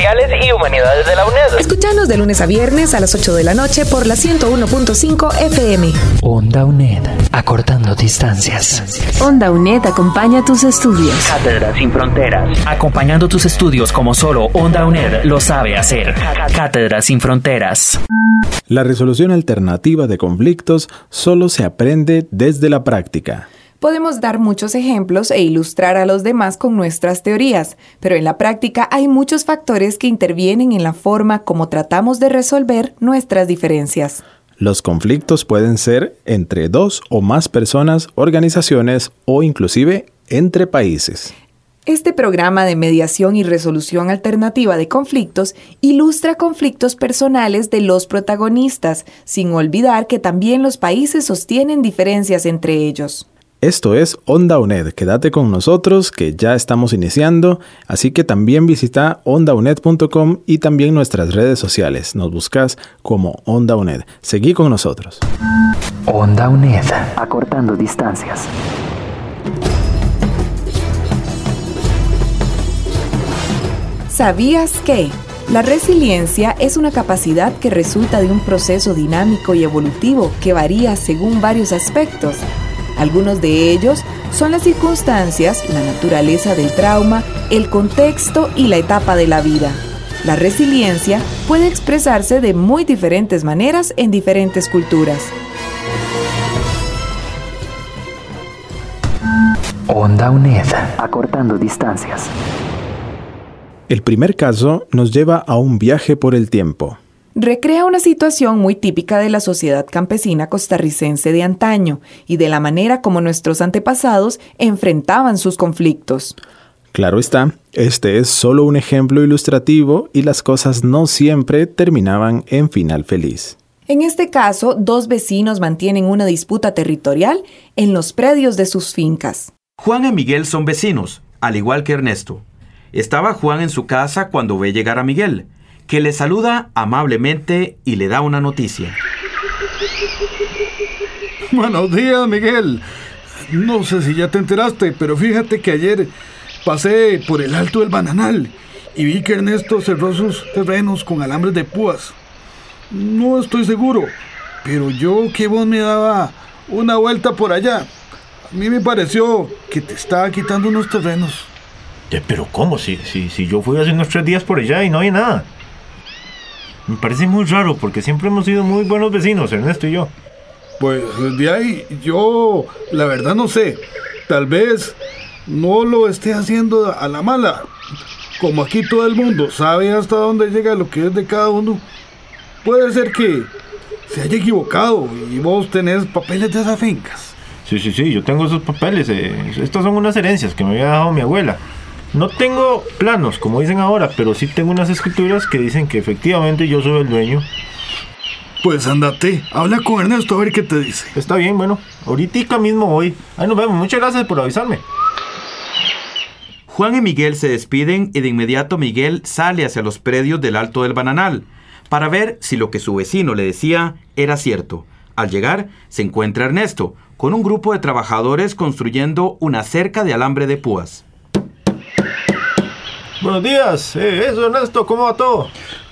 y Humanidades de la UNED. Escuchanos de lunes a viernes a las 8 de la noche por la 101.5 FM. Onda UNED. Acortando distancias. Onda UNED acompaña tus estudios. Cátedra sin fronteras. Acompañando tus estudios como solo Onda UNED lo sabe hacer. Cátedra sin fronteras. La resolución alternativa de conflictos solo se aprende desde la práctica. Podemos dar muchos ejemplos e ilustrar a los demás con nuestras teorías, pero en la práctica hay muchos factores que intervienen en la forma como tratamos de resolver nuestras diferencias. Los conflictos pueden ser entre dos o más personas, organizaciones o inclusive entre países. Este programa de mediación y resolución alternativa de conflictos ilustra conflictos personales de los protagonistas, sin olvidar que también los países sostienen diferencias entre ellos. Esto es Onda UNED. Quédate con nosotros que ya estamos iniciando, así que también visita ondauned.com y también nuestras redes sociales. Nos buscas como Onda UNED. Seguí con nosotros. Onda UNED. Acortando distancias. ¿Sabías que? La resiliencia es una capacidad que resulta de un proceso dinámico y evolutivo que varía según varios aspectos. Algunos de ellos son las circunstancias, la naturaleza del trauma, el contexto y la etapa de la vida. La resiliencia puede expresarse de muy diferentes maneras en diferentes culturas. Onda UNED. Acortando distancias. El primer caso nos lleva a un viaje por el tiempo. Recrea una situación muy típica de la sociedad campesina costarricense de antaño y de la manera como nuestros antepasados enfrentaban sus conflictos. Claro está, este es solo un ejemplo ilustrativo y las cosas no siempre terminaban en final feliz. En este caso, dos vecinos mantienen una disputa territorial en los predios de sus fincas. Juan y Miguel son vecinos, al igual que Ernesto. Estaba Juan en su casa cuando ve llegar a Miguel, que le saluda amablemente y le da una noticia. Buenos días, Miguel. No sé si ya te enteraste, pero fíjate que ayer pasé por el alto del bananal y vi que Ernesto cerró sus terrenos con alambres de púas. No estoy seguro, pero yo que vos me daba una vuelta por allá. A mí me pareció que te estaba quitando unos terrenos. Pero ¿cómo? Si, si, si yo fui hace unos tres días por allá y no hay nada. Me parece muy raro porque siempre hemos sido muy buenos vecinos, Ernesto y yo. Pues de ahí yo la verdad no sé. Tal vez no lo esté haciendo a la mala. Como aquí todo el mundo sabe hasta dónde llega lo que es de cada uno. Puede ser que se haya equivocado y vos tenés papeles de esas fincas. Sí, sí, sí, yo tengo esos papeles. Eh, estas son unas herencias que me había dejado mi abuela. No tengo planos, como dicen ahora, pero sí tengo unas escrituras que dicen que efectivamente yo soy el dueño. Pues andate, habla con Ernesto a ver qué te dice. Está bien, bueno, ahorita mismo voy. Ahí nos vemos, muchas gracias por avisarme. Juan y Miguel se despiden y de inmediato Miguel sale hacia los predios del Alto del Bananal para ver si lo que su vecino le decía era cierto. Al llegar, se encuentra Ernesto con un grupo de trabajadores construyendo una cerca de alambre de púas. Buenos días, eh, eso Ernesto, ¿cómo va todo?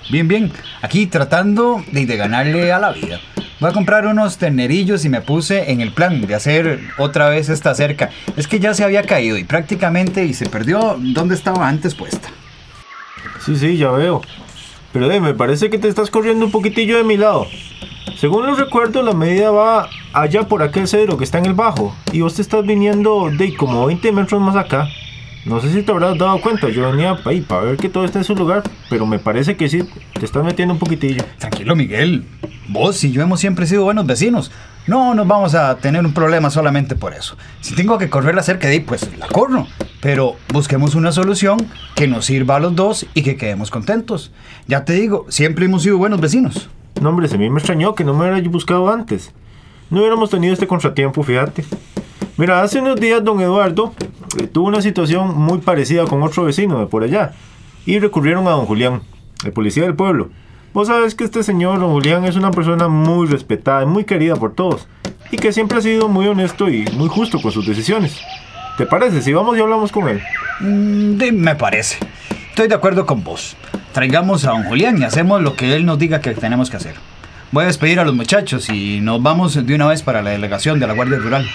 Bien, bien. Aquí tratando de, de, ganarle a la vida. Voy a comprar unos ternerillos y me puse en el plan de hacer otra vez esta cerca. Es que ya se había caído y prácticamente y se perdió donde estaba antes puesta. Sí, sí, ya veo. Pero eh, me parece que te estás corriendo un poquitillo de mi lado. Según los recuerdos, la medida va allá por aquel cedro que está en el bajo. Y vos te estás viniendo de como 20 metros más acá. No sé si te habrás dado cuenta, yo venía ahí para ver que todo está en su lugar, pero me parece que sí, te estás metiendo un poquitillo. Tranquilo, Miguel. Vos y yo hemos siempre sido buenos vecinos. No nos vamos a tener un problema solamente por eso. Si tengo que correr la cerca de ahí, pues la corro. Pero busquemos una solución que nos sirva a los dos y que quedemos contentos. Ya te digo, siempre hemos sido buenos vecinos. No, hombre, se a mí me extrañó que no me hubiera buscado antes. No hubiéramos tenido este contratiempo, fíjate. Mira, hace unos días don Eduardo eh, tuvo una situación muy parecida con otro vecino de por allá y recurrieron a don Julián, el policía del pueblo. Vos sabes que este señor, don Julián, es una persona muy respetada y muy querida por todos y que siempre ha sido muy honesto y muy justo con sus decisiones. ¿Te parece si vamos y hablamos con él? Mm, me parece. Estoy de acuerdo con vos. Traigamos a don Julián y hacemos lo que él nos diga que tenemos que hacer. Voy a despedir a los muchachos y nos vamos de una vez para la delegación de la Guardia Rural.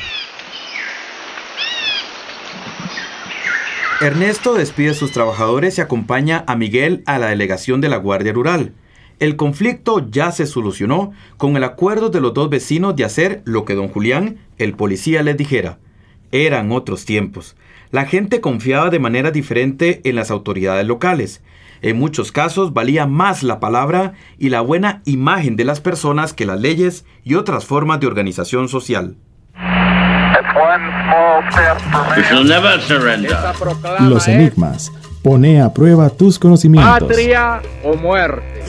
Ernesto despide a sus trabajadores y acompaña a Miguel a la delegación de la Guardia Rural. El conflicto ya se solucionó con el acuerdo de los dos vecinos de hacer lo que don Julián, el policía, les dijera. Eran otros tiempos. La gente confiaba de manera diferente en las autoridades locales. En muchos casos valía más la palabra y la buena imagen de las personas que las leyes y otras formas de organización social. Los enigmas. Pone a prueba tus conocimientos. Patria o muerte.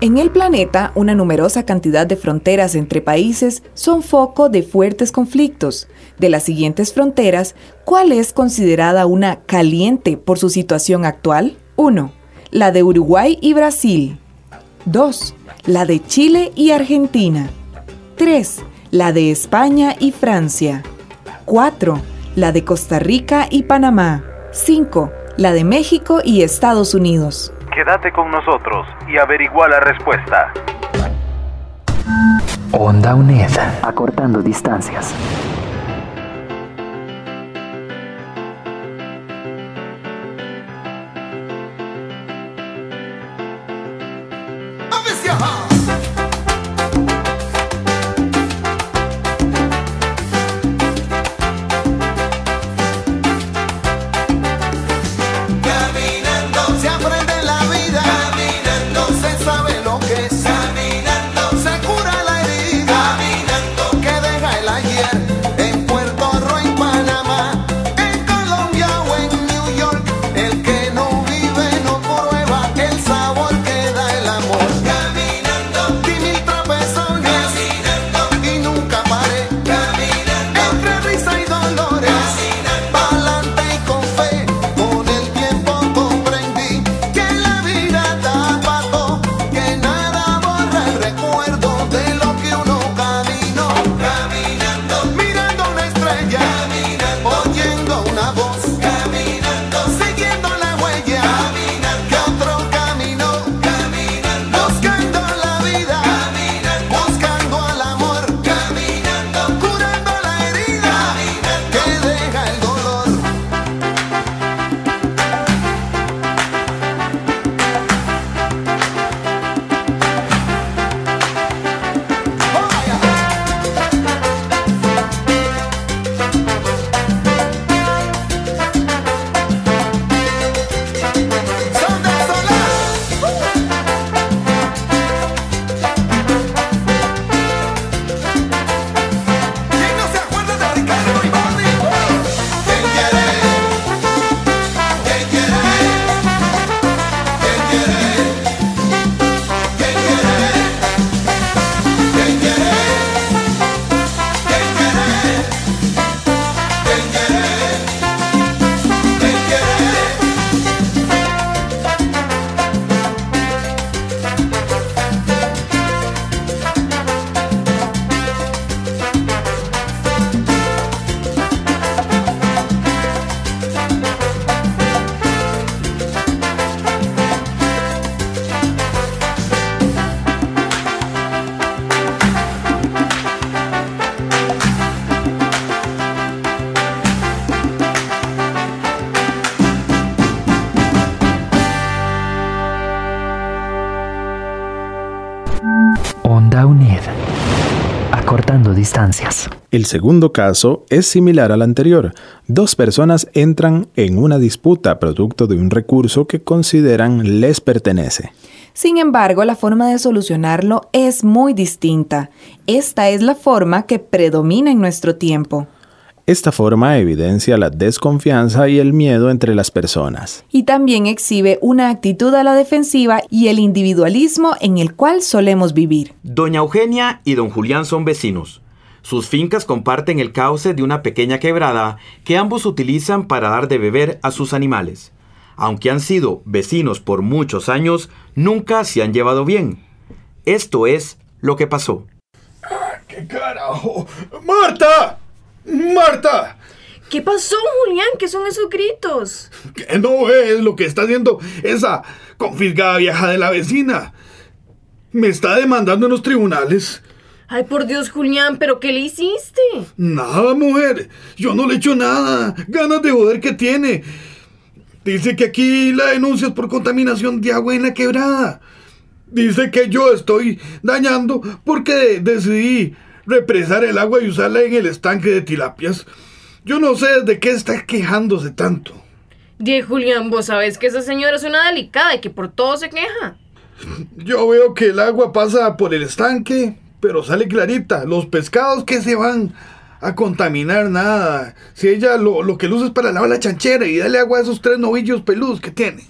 En el planeta, una numerosa cantidad de fronteras entre países son foco de fuertes conflictos. De las siguientes fronteras, ¿cuál es considerada una caliente por su situación actual? 1. La de Uruguay y Brasil. 2. La de Chile y Argentina. 3. La de España y Francia. 4. La de Costa Rica y Panamá. 5. La de México y Estados Unidos. Quédate con nosotros y averigua la respuesta. Onda UNED, acortando distancias. Yeah. Onda UNED. Acortando distancias. El segundo caso es similar al anterior. Dos personas entran en una disputa producto de un recurso que consideran les pertenece. Sin embargo, la forma de solucionarlo es muy distinta. Esta es la forma que predomina en nuestro tiempo. Esta forma evidencia la desconfianza y el miedo entre las personas. Y también exhibe una actitud a la defensiva y el individualismo en el cual solemos vivir. Doña Eugenia y don Julián son vecinos. Sus fincas comparten el cauce de una pequeña quebrada que ambos utilizan para dar de beber a sus animales. Aunque han sido vecinos por muchos años, nunca se han llevado bien. Esto es lo que pasó. ¡Qué carajo! ¡Marta! ¡Marta! ¿Qué pasó, Julián? ¿Qué son esos gritos? ¿Qué no es lo que está haciendo esa confisgada vieja de la vecina? Me está demandando en los tribunales. Ay, por Dios, Julián, ¿pero qué le hiciste? Nada, mujer. Yo no le he hecho nada. Ganas de joder que tiene. Dice que aquí la denuncia es por contaminación de agua en la quebrada. Dice que yo estoy dañando porque decidí represar el agua y usarla en el estanque de tilapias. Yo no sé de qué está quejándose tanto. Die Julián, vos sabés que esa señora es una delicada y que por todo se queja. Yo veo que el agua pasa por el estanque, pero sale clarita. Los pescados que se van a contaminar nada. Si ella lo, lo que luce es para lavar la chanchera y darle agua a esos tres novillos peludos que tiene.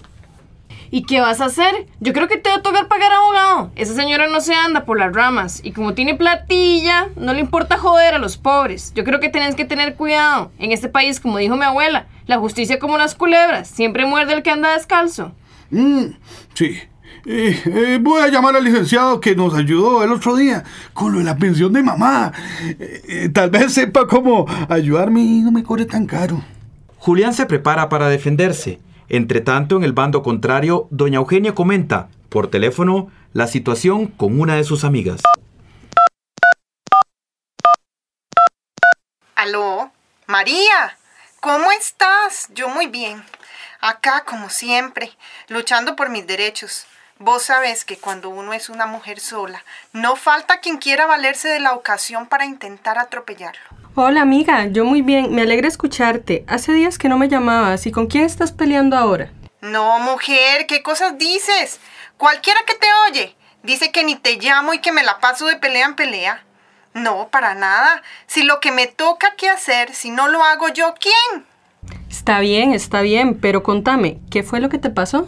¿Y qué vas a hacer? Yo creo que te va a tocar pagar abogado. Esa señora no se anda por las ramas. Y como tiene platilla, no le importa joder a los pobres. Yo creo que tenés que tener cuidado. En este país, como dijo mi abuela, la justicia como las culebras. Siempre muerde el que anda descalzo. Mm, sí. Eh, eh, voy a llamar al licenciado que nos ayudó el otro día con lo de la pensión de mamá. Eh, eh, tal vez sepa cómo ayudarme y no me cobre tan caro. Julián se prepara para defenderse. Entre tanto, en el bando contrario, doña Eugenia comenta, por teléfono, la situación con una de sus amigas. Aló, María, ¿cómo estás? Yo muy bien. Acá, como siempre, luchando por mis derechos. Vos sabés que cuando uno es una mujer sola, no falta quien quiera valerse de la ocasión para intentar atropellarlo. Hola amiga, yo muy bien, me alegra escucharte. Hace días que no me llamabas, ¿y con quién estás peleando ahora? No, mujer, ¿qué cosas dices? Cualquiera que te oye dice que ni te llamo y que me la paso de pelea en pelea. No, para nada. Si lo que me toca que hacer, si no lo hago yo, ¿quién? Está bien, está bien, pero contame, ¿qué fue lo que te pasó?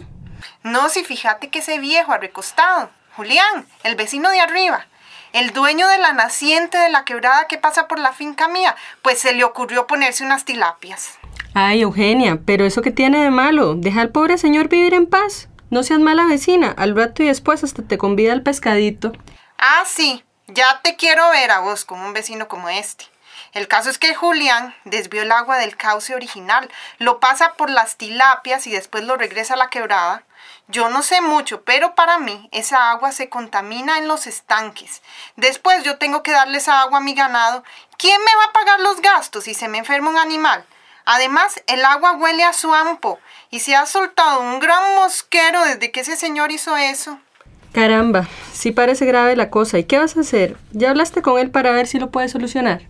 No, si fíjate que ese viejo recostado, Julián, el vecino de arriba, el dueño de la naciente de la quebrada que pasa por la finca mía, pues se le ocurrió ponerse unas tilapias. Ay, Eugenia, pero eso que tiene de malo, deja al pobre señor vivir en paz. No seas mala vecina, al rato y después hasta te convida al pescadito. Ah, sí, ya te quiero ver a vos con un vecino como este. El caso es que Julián desvió el agua del cauce original, lo pasa por las tilapias y después lo regresa a la quebrada. Yo no sé mucho, pero para mí esa agua se contamina en los estanques. Después yo tengo que darle esa agua a mi ganado. ¿Quién me va a pagar los gastos si se me enferma un animal? Además, el agua huele a suampo y se ha soltado un gran mosquero desde que ese señor hizo eso. Caramba, sí parece grave la cosa. ¿Y qué vas a hacer? ¿Ya hablaste con él para ver si lo puedes solucionar?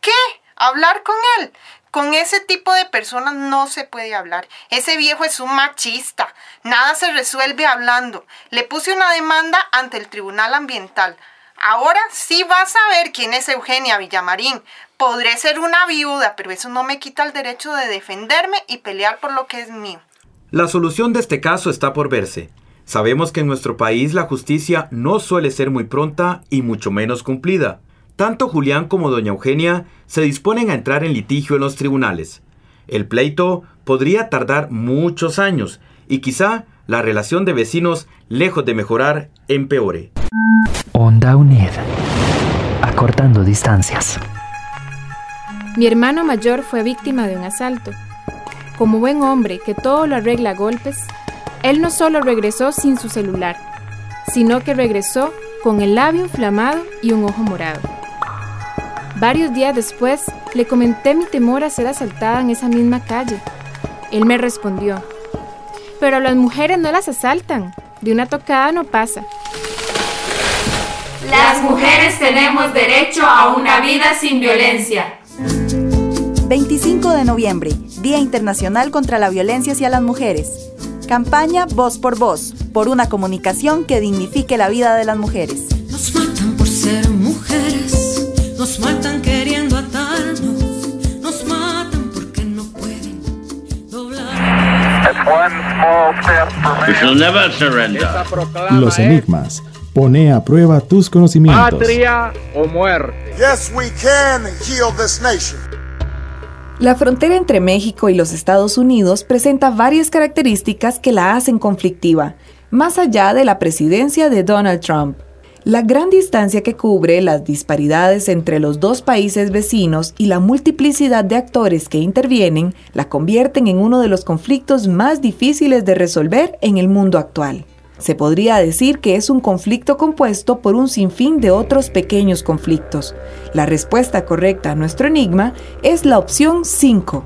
¿Qué? ¿Hablar con él? Con ese tipo de personas no se puede hablar. Ese viejo es un machista. Nada se resuelve hablando. Le puse una demanda ante el Tribunal Ambiental. Ahora sí vas a ver quién es Eugenia Villamarín. Podré ser una viuda, pero eso no me quita el derecho de defenderme y pelear por lo que es mío. La solución de este caso está por verse. Sabemos que en nuestro país la justicia no suele ser muy pronta y mucho menos cumplida. Tanto Julián como doña Eugenia se disponen a entrar en litigio en los tribunales. El pleito podría tardar muchos años y quizá la relación de vecinos, lejos de mejorar, empeore. Onda UNED. Acortando distancias. Mi hermano mayor fue víctima de un asalto. Como buen hombre que todo lo arregla a golpes, él no solo regresó sin su celular, sino que regresó con el labio inflamado y un ojo morado. Varios días después le comenté mi temor a ser asaltada en esa misma calle. Él me respondió, pero las mujeres no las asaltan, de una tocada no pasa. Las mujeres tenemos derecho a una vida sin violencia. 25 de noviembre, Día Internacional contra la Violencia hacia las Mujeres. Campaña Voz por Voz, por una comunicación que dignifique la vida de las mujeres. Matan queriendo atarnos, nos matan porque no pueden doblar. Los enigmas. Pone a prueba tus conocimientos. Patria o muerte. Yes, we can heal this nation. La frontera entre México y los Estados Unidos presenta varias características que la hacen conflictiva, más allá de la presidencia de Donald Trump. La gran distancia que cubre, las disparidades entre los dos países vecinos y la multiplicidad de actores que intervienen la convierten en uno de los conflictos más difíciles de resolver en el mundo actual. Se podría decir que es un conflicto compuesto por un sinfín de otros pequeños conflictos. La respuesta correcta a nuestro enigma es la opción 5.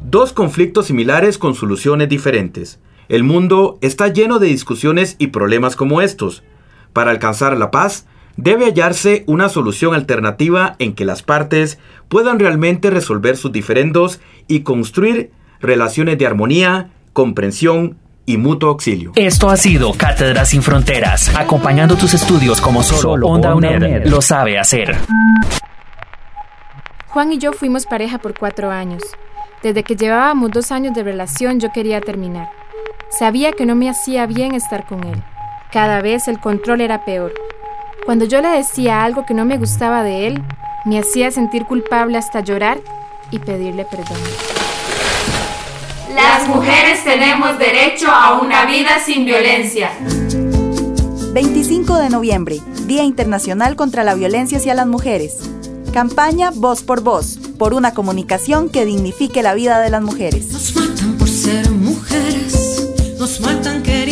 Dos conflictos similares con soluciones diferentes. El mundo está lleno de discusiones y problemas como estos. Para alcanzar la paz, debe hallarse una solución alternativa en que las partes puedan realmente resolver sus diferendos y construir relaciones de armonía, comprensión y mutuo auxilio. Esto ha sido Cátedra sin Fronteras, acompañando tus estudios como solo, Onda UNED lo sabe hacer. Juan y yo fuimos pareja por cuatro años. Desde que llevábamos dos años de relación yo quería terminar. Sabía que no me hacía bien estar con él. Cada vez el control era peor. Cuando yo le decía algo que no me gustaba de él, me hacía sentir culpable hasta llorar y pedirle perdón. Las mujeres tenemos derecho a una vida sin violencia. 25 de noviembre, Día Internacional contra la Violencia hacia las Mujeres. Campaña Voz por Voz, por una comunicación que dignifique la vida de las mujeres. Nos matan por ser mujeres, nos matan queriendo